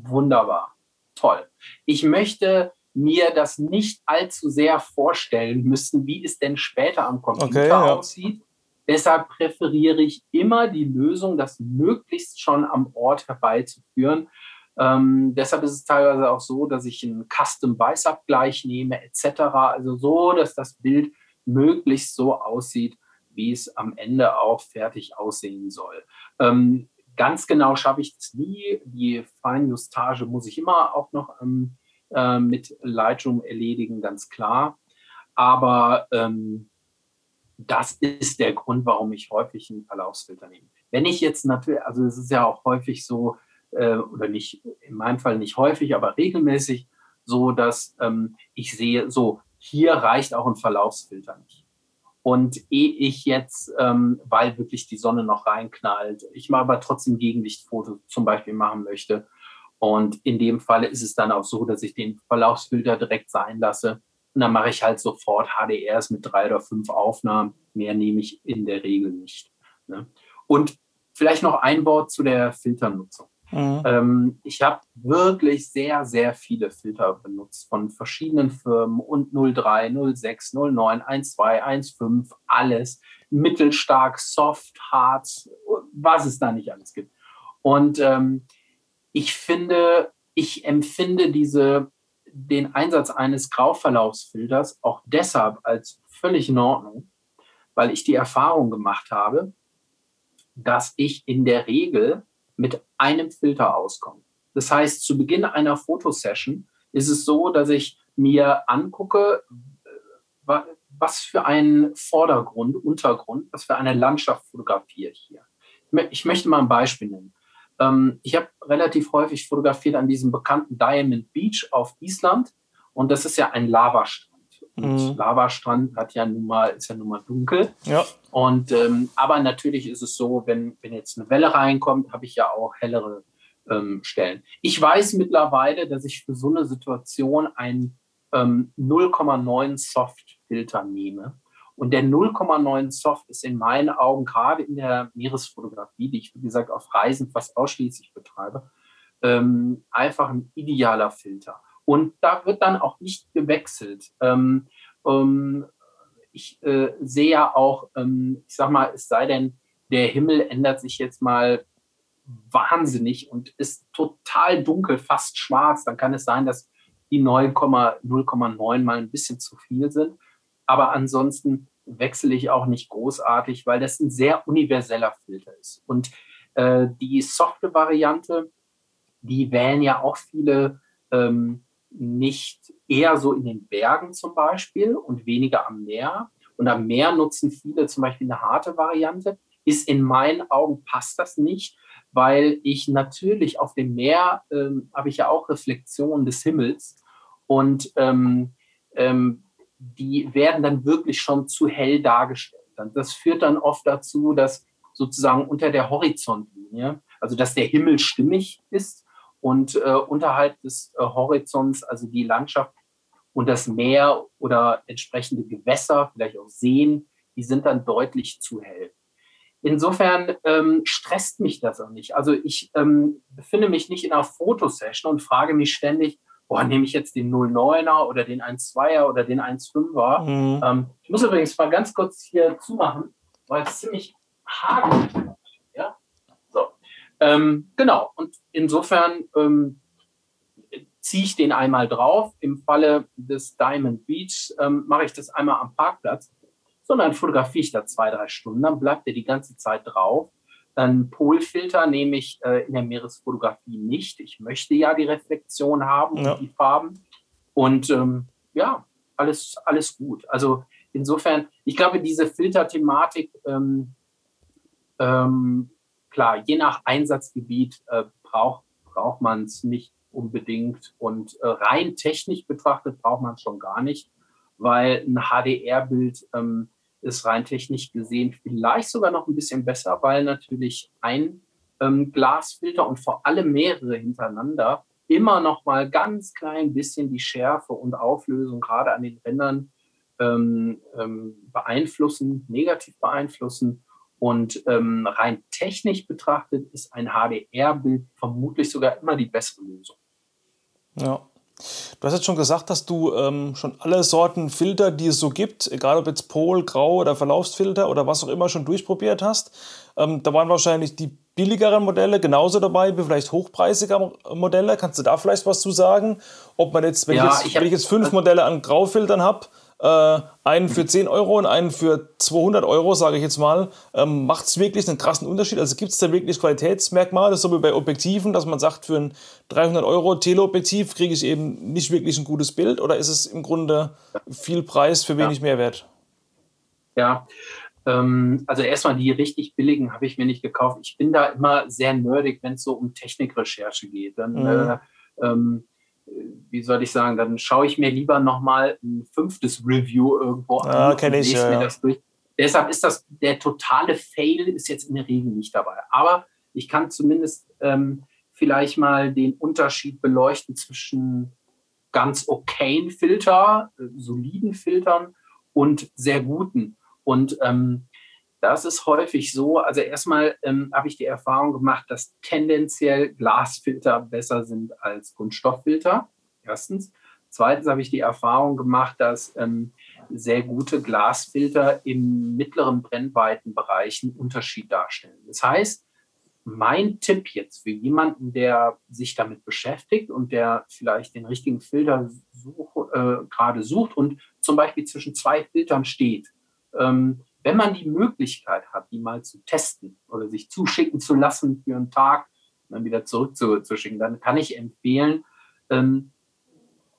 wunderbar, toll. Ich möchte mir das nicht allzu sehr vorstellen müssen, wie es denn später am Computer okay, ja. aussieht. Deshalb präferiere ich immer die Lösung, das möglichst schon am Ort herbeizuführen. Ähm, deshalb ist es teilweise auch so, dass ich einen Custom-Weißabgleich nehme etc. Also so, dass das Bild möglichst so aussieht, wie es am Ende auch fertig aussehen soll. Ähm, Ganz genau schaffe ich es nie. Die Feinjustage muss ich immer auch noch ähm, äh, mit Lightroom erledigen, ganz klar. Aber ähm, das ist der Grund, warum ich häufig einen Verlaufsfilter nehme. Wenn ich jetzt natürlich, also es ist ja auch häufig so, äh, oder nicht, in meinem Fall nicht häufig, aber regelmäßig so, dass ähm, ich sehe, so, hier reicht auch ein Verlaufsfilter nicht. Und ehe ich jetzt, ähm, weil wirklich die Sonne noch reinknallt, ich mal aber trotzdem Gegenlichtfoto zum Beispiel machen möchte. Und in dem Fall ist es dann auch so, dass ich den Verlaufsfilter direkt sein lasse. Und dann mache ich halt sofort HDRs mit drei oder fünf Aufnahmen. Mehr nehme ich in der Regel nicht. Ne? Und vielleicht noch ein Wort zu der Filternutzung. Mhm. Ähm, ich habe wirklich sehr, sehr viele Filter benutzt von verschiedenen Firmen und 03, 06, 09, 12, 15, alles. Mittelstark, soft, hart, was es da nicht alles gibt. Und ähm, ich finde, ich empfinde diese, den Einsatz eines Grauverlaufsfilters auch deshalb als völlig in Ordnung, weil ich die Erfahrung gemacht habe, dass ich in der Regel mit einem Filter auskomme. Das heißt, zu Beginn einer Fotosession ist es so, dass ich mir angucke, äh, was für einen Vordergrund, Untergrund, was für eine Landschaft fotografiere ich hier. Ich möchte mal ein Beispiel nennen. Ähm, ich habe relativ häufig fotografiert an diesem bekannten Diamond Beach auf Island und das ist ja ein Lavastrand. Und mhm. Lavastrand hat ja nun mal, ist ja nun mal dunkel. Ja. Und ähm, aber natürlich ist es so, wenn, wenn jetzt eine Welle reinkommt, habe ich ja auch hellere ähm, Stellen. Ich weiß mittlerweile, dass ich für so eine Situation ein ähm, 0,9 Soft-Filter nehme. Und der 0,9 Soft ist in meinen Augen gerade in der Meeresfotografie, die ich wie gesagt auf Reisen fast ausschließlich betreibe, ähm, einfach ein idealer Filter. Und da wird dann auch nicht gewechselt. Ähm, ähm, ich äh, sehe ja auch, ähm, ich sag mal, es sei denn, der Himmel ändert sich jetzt mal wahnsinnig und ist total dunkel, fast schwarz, dann kann es sein, dass die 0,9 mal ein bisschen zu viel sind. Aber ansonsten wechsle ich auch nicht großartig, weil das ein sehr universeller Filter ist. Und äh, die softe Variante, die wählen ja auch viele ähm, nicht eher so in den Bergen zum Beispiel und weniger am Meer. Und am Meer nutzen viele zum Beispiel eine harte Variante. Ist in meinen Augen passt das nicht, weil ich natürlich auf dem Meer ähm, habe ich ja auch Reflexionen des Himmels und ähm, ähm, die werden dann wirklich schon zu hell dargestellt. Das führt dann oft dazu, dass sozusagen unter der Horizontlinie, also dass der Himmel stimmig ist und äh, unterhalb des äh, Horizonts, also die Landschaft und das Meer oder entsprechende Gewässer, vielleicht auch Seen, die sind dann deutlich zu hell. Insofern ähm, stresst mich das auch nicht. Also ich ähm, befinde mich nicht in einer Fotosession und frage mich ständig, boah, nehme ich jetzt den 09er oder den 1,2er oder den 1,5er. Mhm. Ähm, ich muss übrigens mal ganz kurz hier zumachen, weil es ziemlich hagelt. Ähm, genau, und insofern ähm, ziehe ich den einmal drauf. Im Falle des Diamond Beach ähm, mache ich das einmal am Parkplatz, sondern fotografiere ich da zwei, drei Stunden, dann bleibt er die ganze Zeit drauf. Dann Polfilter nehme ich äh, in der Meeresfotografie nicht. Ich möchte ja die Reflexion haben ja. und die Farben. Und ähm, ja, alles, alles gut. Also insofern, ich glaube, diese Filterthematik ähm, ähm, klar, je nach Einsatzgebiet äh, braucht, braucht man es nicht unbedingt. Und äh, rein technisch betrachtet braucht man es schon gar nicht, weil ein HDR-Bild ähm, ist rein technisch gesehen vielleicht sogar noch ein bisschen besser, weil natürlich ein ähm, Glasfilter und vor allem mehrere hintereinander immer noch mal ganz klein bisschen die Schärfe und Auflösung gerade an den Rändern ähm, ähm, beeinflussen, negativ beeinflussen. Und ähm, rein technisch betrachtet ist ein HDR-Bild vermutlich sogar immer die bessere Lösung. Ja. Du hast jetzt schon gesagt, dass du ähm, schon alle Sorten Filter, die es so gibt, egal ob jetzt Pol, Grau oder Verlaufsfilter oder was auch immer, schon durchprobiert hast. Ähm, da waren wahrscheinlich die billigeren Modelle genauso dabei wie vielleicht hochpreisige Modelle. Kannst du da vielleicht was zu sagen? Ob man jetzt, wenn, ja, ich, jetzt, ich hab, wenn ich jetzt fünf Modelle an Graufiltern habe, äh, einen für 10 Euro und einen für 200 Euro, sage ich jetzt mal, ähm, macht es wirklich einen krassen Unterschied? Also gibt es da wirklich Qualitätsmerkmale, so wie bei Objektiven, dass man sagt, für ein 300 Euro Teleobjektiv kriege ich eben nicht wirklich ein gutes Bild oder ist es im Grunde viel Preis für wenig ja. Mehrwert? Ja, ähm, also erstmal die richtig billigen habe ich mir nicht gekauft. Ich bin da immer sehr nerdig, wenn es so um Technikrecherche geht. Dann mhm. äh, ähm, wie soll ich sagen, dann schaue ich mir lieber nochmal ein fünftes Review irgendwo an. Ja, kenne ich. Ja, mir das durch. Deshalb ist das, der totale Fail ist jetzt in der Regel nicht dabei. Aber ich kann zumindest ähm, vielleicht mal den Unterschied beleuchten zwischen ganz okayen Filter, äh, soliden Filtern und sehr guten. Und ähm, das ist häufig so. Also erstmal ähm, habe ich die Erfahrung gemacht, dass tendenziell Glasfilter besser sind als Kunststofffilter. Erstens. Zweitens habe ich die Erfahrung gemacht, dass ähm, sehr gute Glasfilter im mittleren Brennweitenbereich einen Unterschied darstellen. Das heißt, mein Tipp jetzt für jemanden, der sich damit beschäftigt und der vielleicht den richtigen Filter such, äh, gerade sucht und zum Beispiel zwischen zwei Filtern steht, ähm, wenn man die Möglichkeit hat, die mal zu testen oder sich zuschicken zu lassen für einen Tag und dann wieder zurückzuschicken, dann kann ich empfehlen, ähm,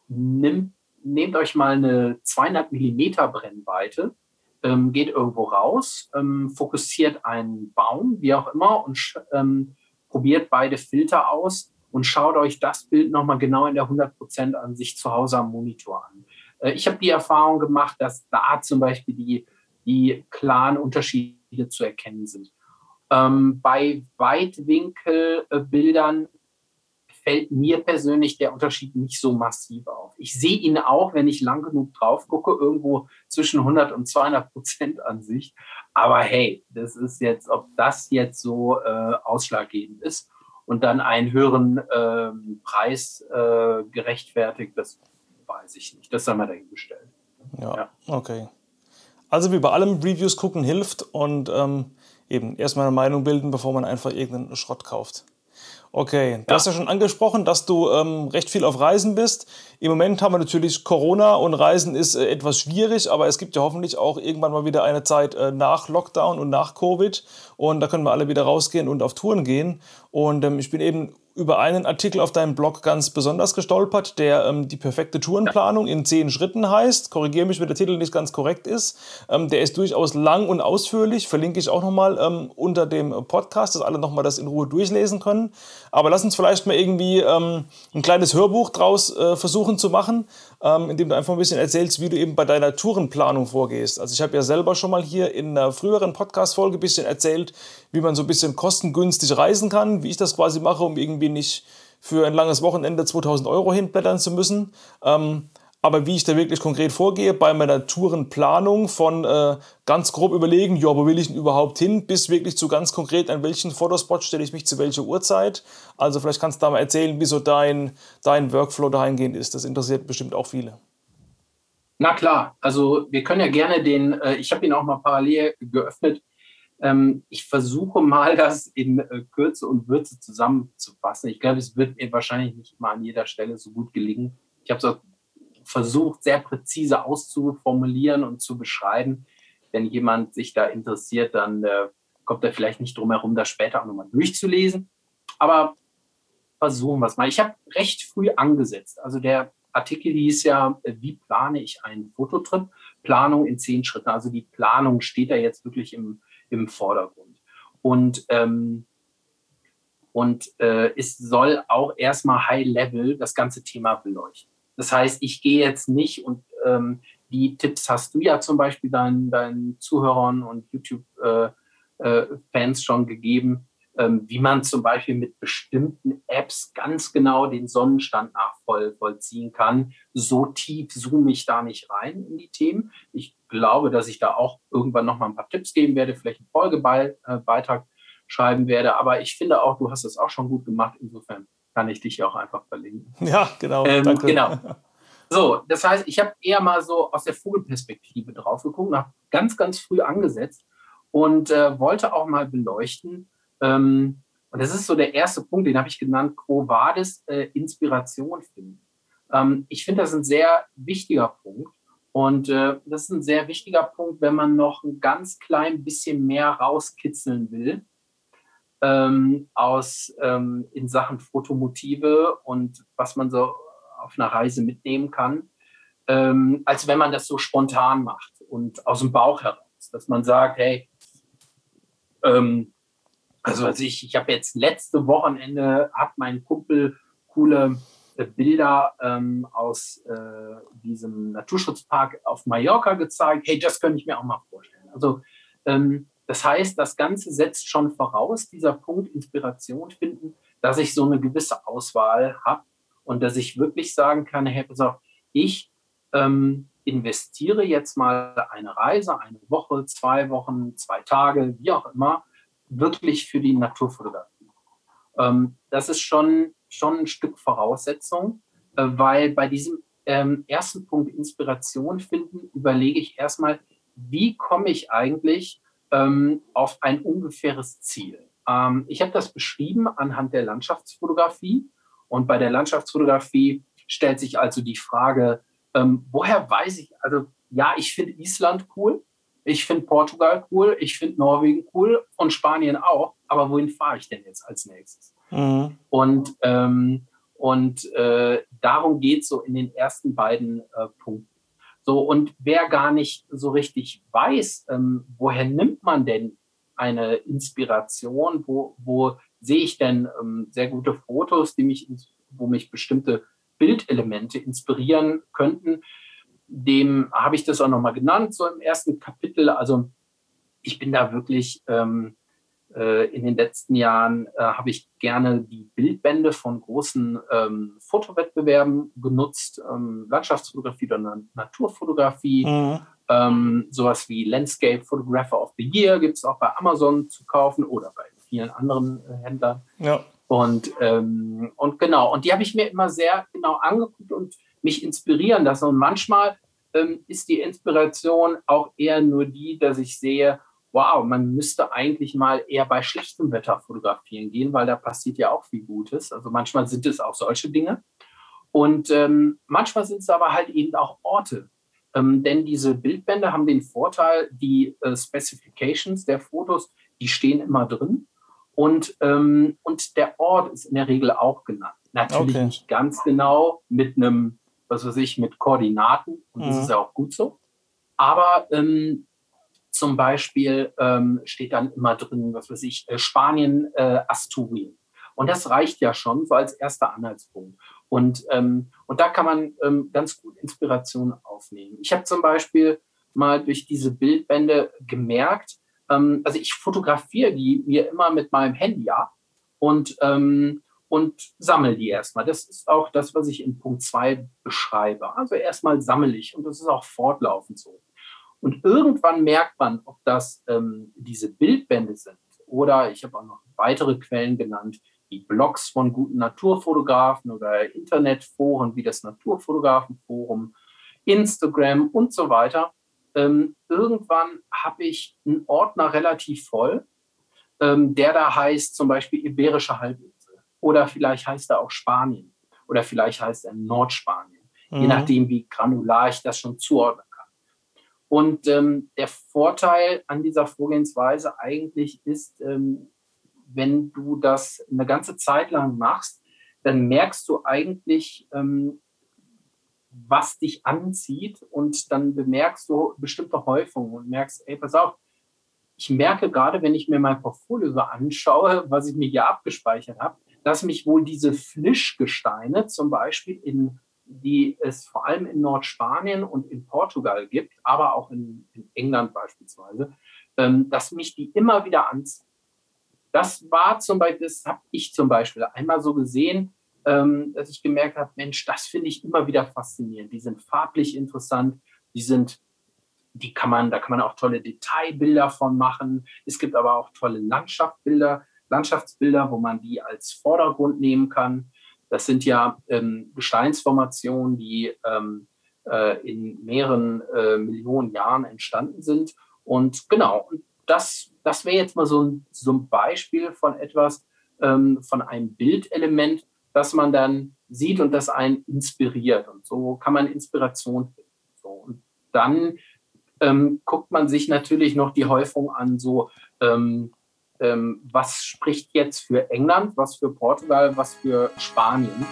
nimmt, nehmt euch mal eine 200 Millimeter Brennweite, ähm, geht irgendwo raus, ähm, fokussiert einen Baum, wie auch immer, und ähm, probiert beide Filter aus und schaut euch das Bild nochmal genau in der 100% an sich zu Hause am Monitor an. Äh, ich habe die Erfahrung gemacht, dass da zum Beispiel die die klaren Unterschiede zu erkennen sind. Ähm, bei Weitwinkelbildern fällt mir persönlich der Unterschied nicht so massiv auf. Ich sehe ihn auch, wenn ich lang genug drauf gucke, irgendwo zwischen 100 und 200 Prozent an sich. Aber hey, das ist jetzt, ob das jetzt so äh, ausschlaggebend ist und dann einen höheren äh, Preis äh, gerechtfertigt, das weiß ich nicht. Das haben wir dahingestellt. Ja, ja. okay. Also wie bei allem, Reviews gucken hilft und ähm, eben erstmal eine Meinung bilden, bevor man einfach irgendeinen Schrott kauft. Okay, du ja. hast ja schon angesprochen, dass du ähm, recht viel auf Reisen bist. Im Moment haben wir natürlich Corona und Reisen ist äh, etwas schwierig, aber es gibt ja hoffentlich auch irgendwann mal wieder eine Zeit äh, nach Lockdown und nach Covid und da können wir alle wieder rausgehen und auf Touren gehen. Und ähm, ich bin eben über einen Artikel auf deinem Blog ganz besonders gestolpert, der ähm, die perfekte Tourenplanung in zehn Schritten heißt. Korrigiere mich, wenn der Titel nicht ganz korrekt ist. Ähm, der ist durchaus lang und ausführlich. Verlinke ich auch nochmal ähm, unter dem Podcast, dass alle nochmal das in Ruhe durchlesen können. Aber lass uns vielleicht mal irgendwie ähm, ein kleines Hörbuch draus äh, versuchen zu machen, ähm, indem du einfach ein bisschen erzählst, wie du eben bei deiner Tourenplanung vorgehst. Also ich habe ja selber schon mal hier in einer früheren Podcast-Folge ein bisschen erzählt, wie man so ein bisschen kostengünstig reisen kann, wie ich das quasi mache, um irgendwie nicht für ein langes Wochenende 2000 Euro hinblättern zu müssen. Ähm, aber wie ich da wirklich konkret vorgehe bei meiner Tourenplanung von äh, ganz grob überlegen, ja, wo will ich denn überhaupt hin, bis wirklich zu ganz konkret, an welchen Fotospot stelle ich mich zu welcher Uhrzeit. Also vielleicht kannst du da mal erzählen, wie so dein, dein Workflow dahingehend ist. Das interessiert bestimmt auch viele. Na klar, also wir können ja gerne den, äh, ich habe ihn auch mal parallel geöffnet, ähm, ich versuche mal, das in äh, Kürze und Würze zusammenzufassen. Ich glaube, es wird mir wahrscheinlich nicht mal an jeder Stelle so gut gelingen. Ich habe es versucht, sehr präzise auszuformulieren und zu beschreiben. Wenn jemand sich da interessiert, dann äh, kommt er vielleicht nicht drum herum, das später auch nochmal durchzulesen. Aber versuchen wir es mal. Ich habe recht früh angesetzt. Also der Artikel hieß ja, äh, wie plane ich einen Fototrip? Planung in zehn Schritten. Also die Planung steht da jetzt wirklich im, im Vordergrund. Und, ähm, und äh, es soll auch erstmal High-Level das ganze Thema beleuchten. Das heißt, ich gehe jetzt nicht und ähm, die Tipps hast du ja zum Beispiel deinen, deinen Zuhörern und YouTube-Fans äh, äh, schon gegeben, ähm, wie man zum Beispiel mit bestimmten Apps ganz genau den Sonnenstand nachvollziehen kann. So tief zoome ich da nicht rein in die Themen. Ich glaube, dass ich da auch irgendwann noch mal ein paar Tipps geben werde, vielleicht einen Folgebeitrag schreiben werde. Aber ich finde auch, du hast es auch schon gut gemacht. Insofern kann ich dich auch einfach verlinken. Ja, genau. Ähm, danke. Genau. So, das heißt, ich habe eher mal so aus der Vogelperspektive drauf geguckt, habe ganz, ganz früh angesetzt und äh, wollte auch mal beleuchten, ähm, und das ist so der erste Punkt, den habe ich genannt, Quo Vadis, äh, Inspiration finden. Ähm, ich finde das ein sehr wichtiger Punkt. Und äh, das ist ein sehr wichtiger Punkt, wenn man noch ein ganz klein bisschen mehr rauskitzeln will ähm, aus ähm, in Sachen Fotomotive und was man so auf einer Reise mitnehmen kann, ähm, als wenn man das so spontan macht und aus dem Bauch heraus, dass man sagt, hey, ähm, also, ich, ich habe jetzt letzte Wochenende hat mein Kumpel coole äh, Bilder ähm, aus äh, diesem Naturschutzpark auf Mallorca gezeigt. Hey, das könnte ich mir auch mal vorstellen. Also ähm, das heißt, das Ganze setzt schon voraus, dieser Punkt Inspiration finden, dass ich so eine gewisse Auswahl habe und dass ich wirklich sagen kann, hey, pass ich ähm, investiere jetzt mal eine Reise, eine Woche, zwei Wochen, zwei Tage, wie auch immer, wirklich für die Naturfotografie. Ähm, das ist schon, schon ein Stück Voraussetzung, äh, weil bei diesem ähm, ersten Punkt Inspiration finden, überlege ich erstmal, wie komme ich eigentlich ähm, auf ein ungefähres Ziel. Ähm, ich habe das beschrieben anhand der Landschaftsfotografie und bei der Landschaftsfotografie stellt sich also die Frage, ähm, woher weiß ich, also ja, ich finde Island cool, ich finde Portugal cool, ich finde Norwegen cool und Spanien auch, aber wohin fahre ich denn jetzt als nächstes? Mhm. Und, ähm, und äh, darum geht es so in den ersten beiden äh, Punkten. So, und wer gar nicht so richtig weiß, ähm, woher nimmt man denn eine Inspiration, wo, wo sehe ich denn ähm, sehr gute Fotos, die mich, wo mich bestimmte Bildelemente inspirieren könnten. Dem habe ich das auch nochmal genannt, so im ersten Kapitel. Also ich bin da wirklich ähm, äh, in den letzten Jahren äh, habe ich gerne die Bildbände von großen ähm, Fotowettbewerben genutzt, ähm, Landschaftsfotografie oder Naturfotografie. Mhm. Ähm, sowas wie Landscape Photographer of the Year gibt es auch bei Amazon zu kaufen oder bei vielen anderen äh, Händlern. Ja. Und, ähm, und genau, und die habe ich mir immer sehr genau angeguckt und mich inspirieren lassen. Und manchmal ähm, ist die Inspiration auch eher nur die, dass ich sehe, wow, man müsste eigentlich mal eher bei schlechtem Wetter fotografieren gehen, weil da passiert ja auch viel Gutes. Also manchmal sind es auch solche Dinge. Und ähm, manchmal sind es aber halt eben auch Orte. Ähm, denn diese Bildbände haben den Vorteil, die äh, Specifications der Fotos, die stehen immer drin. Und, ähm, und der Ort ist in der Regel auch genannt. Natürlich okay. nicht ganz genau mit einem, was weiß ich, mit Koordinaten. Und mhm. das ist ja auch gut so. Aber ähm, zum Beispiel ähm, steht dann immer drin, was weiß ich, äh, Spanien, äh, Asturien. Und das reicht ja schon so als erster Anhaltspunkt. Und, ähm, und da kann man ähm, ganz gut Inspiration aufnehmen. Ich habe zum Beispiel mal durch diese Bildbände gemerkt, ähm, also ich fotografiere die mir immer mit meinem Handy ab und, ähm, und sammle die erstmal. Das ist auch das, was ich in Punkt 2 beschreibe. Also erstmal sammle ich und das ist auch fortlaufend so. Und irgendwann merkt man, ob das ähm, diese Bildbände sind oder ich habe auch noch weitere Quellen genannt, wie Blogs von guten Naturfotografen oder Internetforen wie das Naturfotografenforum, Instagram und so weiter ähm, irgendwann habe ich einen Ordner relativ voll, ähm, der da heißt zum Beispiel Iberische Halbinsel oder vielleicht heißt er auch Spanien oder vielleicht heißt er Nordspanien, mhm. je nachdem, wie granular ich das schon zuordnen kann. Und ähm, der Vorteil an dieser Vorgehensweise eigentlich ist, ähm, wenn du das eine ganze Zeit lang machst, dann merkst du eigentlich, ähm, was dich anzieht und dann bemerkst du bestimmte Häufungen und merkst, ey, pass auf, ich merke gerade, wenn ich mir mein Portfolio so anschaue, was ich mir hier abgespeichert habe, dass mich wohl diese Flischgesteine zum Beispiel in die es vor allem in Nordspanien und in Portugal gibt, aber auch in, in England beispielsweise, ähm, dass mich die immer wieder anziehen. Das war zum Beispiel, das habe ich zum Beispiel einmal so gesehen, ähm, dass ich gemerkt habe, Mensch, das finde ich immer wieder faszinierend. Die sind farblich interessant, die sind, die kann man, da kann man auch tolle Detailbilder von machen. Es gibt aber auch tolle Landschaftsbilder, Landschaftsbilder, wo man die als Vordergrund nehmen kann. Das sind ja ähm, Gesteinsformationen, die ähm, äh, in mehreren äh, Millionen Jahren entstanden sind. Und genau, das, das wäre jetzt mal so ein, so ein Beispiel von etwas, ähm, von einem Bildelement, das man dann sieht und das einen inspiriert. Und so kann man Inspiration finden. So, und dann ähm, guckt man sich natürlich noch die Häufung an, so ähm, was spricht jetzt für England, was für Portugal, was für Spanien.